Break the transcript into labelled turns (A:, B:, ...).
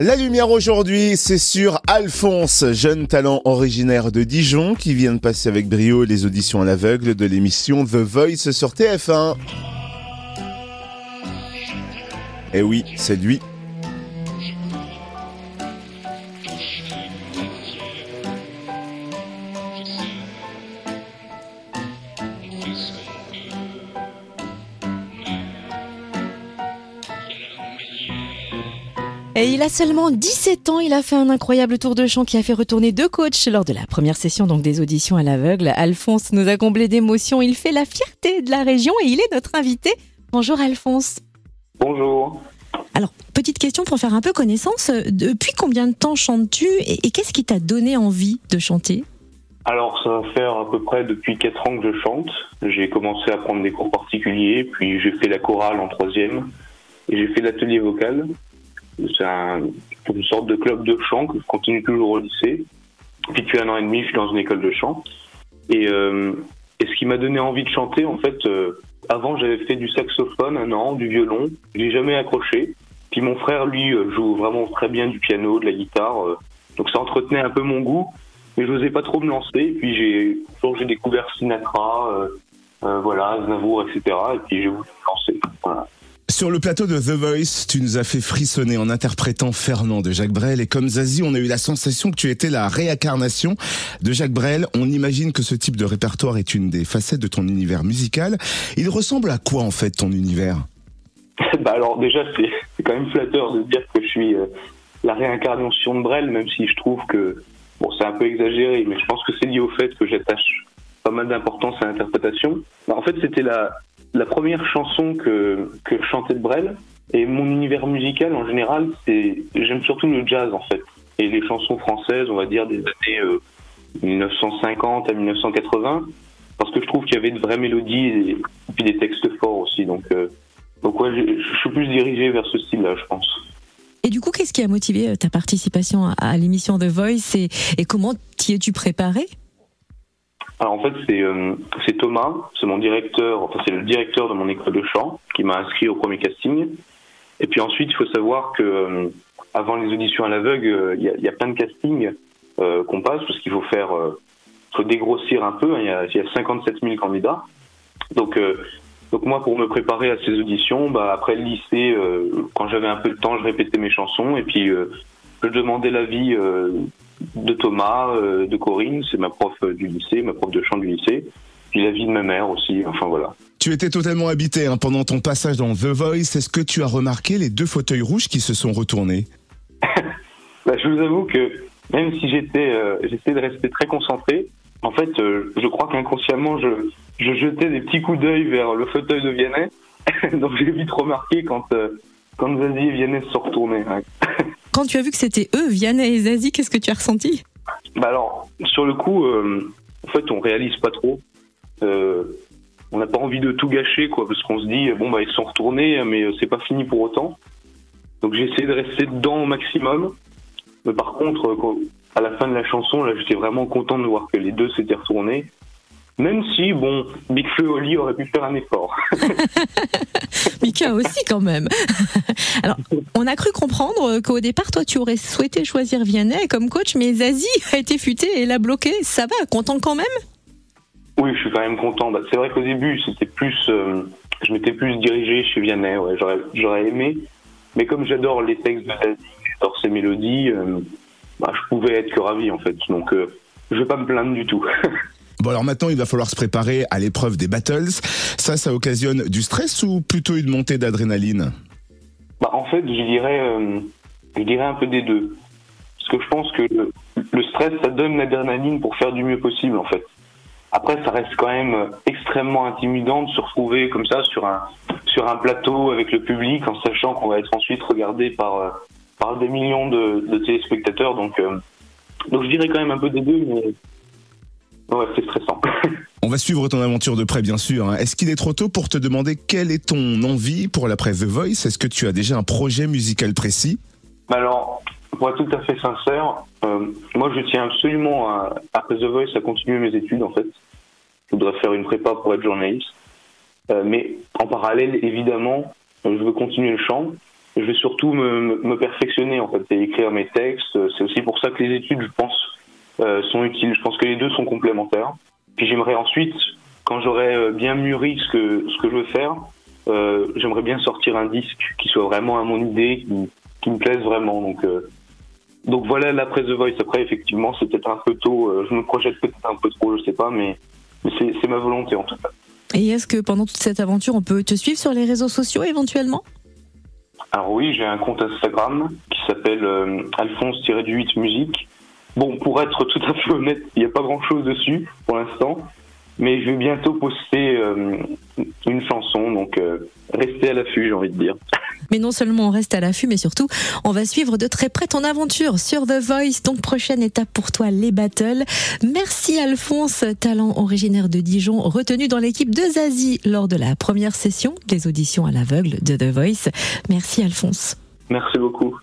A: La lumière aujourd'hui, c'est sur Alphonse, jeune talent originaire de Dijon qui vient de passer avec brio les auditions à l'aveugle de l'émission The Voice sur TF1. Eh oui, c'est lui.
B: Et il a seulement 17 ans, il a fait un incroyable tour de chant qui a fait retourner deux coachs lors de la première session donc des auditions à l'aveugle. Alphonse nous a comblé d'émotions, il fait la fierté de la région et il est notre invité. Bonjour Alphonse.
C: Bonjour.
B: Alors, petite question pour faire un peu connaissance. Depuis combien de temps chantes-tu et, qu'est-ce qui t'a donné envie de chanter?
C: Alors ça va faire à peu près depuis 4 ans que je chante. J'ai commencé à prendre des cours particuliers, puis j'ai fait la chorale en troisième, et j'ai fait l'atelier vocal. C'est une sorte de club de chant que je continue toujours au lycée. Puis depuis un an et demi, je suis dans une école de chant. Et, euh, ce qui m'a donné envie de chanter, en fait, euh, avant j'avais fait du saxophone un an, du violon. J'ai jamais accroché. Puis mon frère, lui, euh, joue vraiment très bien du piano, de la guitare. Donc ça entretenait un peu mon goût, mais je n'osais pas trop me lancer. Puis j'ai, découvert Sinatra, voilà, etc. Et puis j'ai voulu me lancer. Voilà.
A: Sur le plateau de The Voice, tu nous as fait frissonner en interprétant Fernand de Jacques Brel. Et comme Zazie, on a eu la sensation que tu étais la réincarnation de Jacques Brel. On imagine que ce type de répertoire est une des facettes de ton univers musical. Il ressemble à quoi en fait ton univers?
C: Bah alors déjà, c'est quand même flatteur de dire que je suis euh, la réincarnation de Brel, même si je trouve que bon, c'est un peu exagéré, mais je pense que c'est lié au fait que j'attache pas mal d'importance à l'interprétation. Bah, en fait, c'était la, la première chanson que, que je chantais de Brel. Et mon univers musical, en général, c'est j'aime surtout le jazz, en fait. Et les chansons françaises, on va dire, des années 1950 euh, à 1980, parce que je trouve qu'il y avait de vraies mélodies et, puis des textes forts aussi. Donc, euh, donc ouais, je, suis plus dirigé vers ce style-là, je pense.
B: Et du coup, qu'est-ce qui a motivé euh, ta participation à, l'émission The Voice et, et comment t'y es-tu préparé?
C: Alors en fait, euh, c'est Thomas, c'est mon directeur, enfin c'est le directeur de mon école de chant qui m'a inscrit au premier casting. Et puis ensuite, il faut savoir que euh, avant les auditions à l'aveugle, euh, il y, a, plein de castings qu'on passe parce qu'il faut faire, faut dégrossir un peu. Hein, il y, a, y, a 57 000 candidats. Donc donc moi, pour me préparer à ces auditions, bah, après le lycée, quand j'avais un peu de temps, je répétais mes chansons et puis je demandais l'avis de Thomas, euh, de Corinne, c'est ma prof du lycée, ma prof de chant du lycée, puis la vie de ma mère aussi, enfin voilà.
A: Tu étais totalement habité hein, pendant ton passage dans The Voice. Est-ce que tu as remarqué les deux fauteuils rouges qui se sont retournés?
C: Bah, Je vous avoue que même si j'étais, euh, j'essayais de rester très concentré, en fait, euh, je crois qu'inconsciemment, je, je, jetais des petits coups d'œil vers le fauteuil de Vianney. Donc j'ai vite remarqué quand, quand Zazie et Vianney se sont retournés.
B: Quand tu as vu que c'était eux, Vianney et Zazie, qu'est-ce que tu as ressenti?
C: Bah alors, sur le coup, euh, en fait, on réalise pas trop. Euh, on n'a pas envie de tout gâcher, quoi, parce qu'on se dit, bon, bah, ils sont retournés, mais c'est pas fini pour autant. Donc j'ai essayé de rester dedans au maximum. Mais par contre, à la fin de la chanson, là, j'étais vraiment content de voir que les deux s'étaient retournés. Même si, bon, Big Flo Oli aurait pu faire un effort.
B: Mika aussi, quand même. Alors, on a cru comprendre qu'au départ, toi, tu aurais souhaité choisir Vianney comme coach, mais Zazie a été futé et l'a bloqué. Ça va, content quand même?
C: Oui, je suis quand même content. Bah, c'est vrai qu'au début, c'était plus, euh, je m'étais plus dirigé chez Vianney. Ouais, j'aurais, aimé. Mais comme j'adore les textes de Zazie, j'adore ses mélodies, euh, bah, je pouvais être que ravi, en fait. Donc, euh, je vais pas me plaindre du tout.
A: Bon alors maintenant il va falloir se préparer à l'épreuve des battles. Ça, ça occasionne du stress ou plutôt une montée d'adrénaline?
C: Bah, En fait, je dirais, euh, je dirais un peu des deux. Parce que je pense que le, stress, ça donne l'adrénaline pour faire du mieux possible en fait. Après, ça reste quand même extrêmement intimidant de se retrouver comme ça sur un sur un plateau avec le public en sachant qu'on va être ensuite regardé par euh, par des millions de, téléspectateurs. Donc euh, donc je dirais quand même un peu des deux, Ouais, c'est stressant.
A: On va suivre ton aventure de près, bien sûr. Hein. Est-ce qu'il est trop tôt pour te demander quelle est ton envie pour l'après The Voice? Est-ce que tu as déjà un projet musical précis?
C: Alors, pour être tout à fait sincère, euh, moi je tiens absolument, à, après The Voice, à continuer mes études en fait. Je voudrais faire une prépa pour être journaliste. Euh, mais en parallèle, évidemment, euh, je veux continuer le chant. je vais surtout me, me perfectionner en fait et écrire mes textes. C'est aussi pour ça que les études, je pense, sont utiles. Je pense que les deux sont complémentaires. Puis j'aimerais ensuite, quand j'aurai euh, bien mûri ce que ce que je veux faire, euh, j'aimerais bien sortir un disque qui soit vraiment à mon idée, qui, qui me plaise vraiment. Donc euh, donc voilà l'après The Voice. Après effectivement c'est peut-être un peu tôt. Euh, je me projette peut-être un peu trop, je sais pas, mais, mais c'est c'est ma volonté en tout cas.
B: Et est-ce que pendant toute cette aventure, on peut te suivre sur les réseaux sociaux éventuellement?
C: Alors oui, j'ai un compte Instagram qui s'appelle euh, Alphonse-8 musique. Bon, pour être tout à fait honnête, il n'y a pas grand-chose dessus pour l'instant, mais je vais bientôt poster euh, une chanson, donc euh, restez à l'affût, j'ai envie de dire.
B: Mais non seulement on reste à l'affût, mais surtout on va suivre de très près ton aventure sur The Voice. Donc prochaine étape pour toi, les battles. Merci Alphonse, talent originaire de Dijon, retenu dans l'équipe de Zazie lors de la première session des auditions à l'aveugle de The Voice. Merci Alphonse.
C: Merci beaucoup.